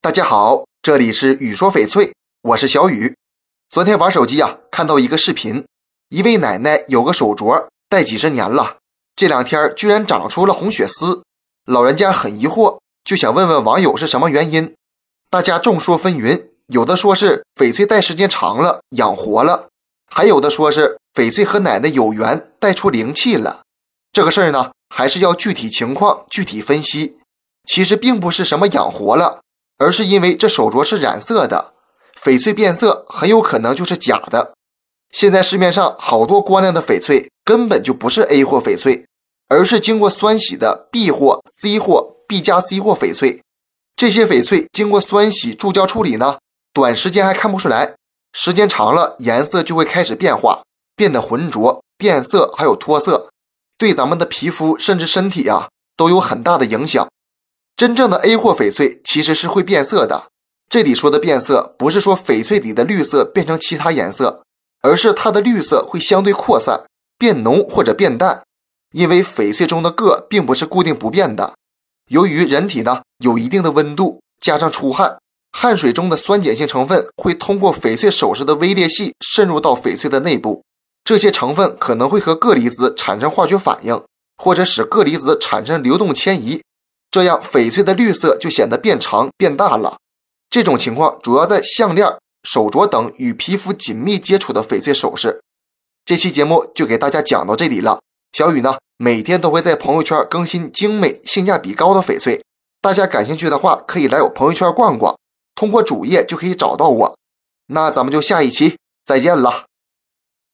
大家好，这里是雨说翡翠，我是小雨。昨天玩手机啊，看到一个视频，一位奶奶有个手镯戴几十年了，这两天居然长出了红血丝，老人家很疑惑，就想问问网友是什么原因。大家众说纷纭，有的说是翡翠戴时间长了养活了，还有的说是翡翠和奶奶有缘带出灵气了。这个事儿呢，还是要具体情况具体分析。其实并不是什么养活了。而是因为这手镯是染色的，翡翠变色很有可能就是假的。现在市面上好多光亮的翡翠根本就不是 A 货翡翠，而是经过酸洗的 B 货、C 货、B 加 C 货翡翠。这些翡翠经过酸洗、注胶处理呢，短时间还看不出来，时间长了颜色就会开始变化，变得浑浊、变色，还有脱色，对咱们的皮肤甚至身体啊都有很大的影响。真正的 A 货翡翠其实是会变色的。这里说的变色，不是说翡翠里的绿色变成其他颜色，而是它的绿色会相对扩散、变浓或者变淡。因为翡翠中的铬并不是固定不变的。由于人体呢有一定的温度，加上出汗，汗水中的酸碱性成分会通过翡翠首饰的微裂隙渗入到翡翠的内部。这些成分可能会和铬离子产生化学反应，或者使铬离子产生流动迁移。这样，翡翠的绿色就显得变长变大了。这种情况主要在项链、手镯等与皮肤紧密接触的翡翠首饰。这期节目就给大家讲到这里了。小雨呢，每天都会在朋友圈更新精美、性价比高的翡翠，大家感兴趣的话，可以来我朋友圈逛逛，通过主页就可以找到我。那咱们就下一期再见了。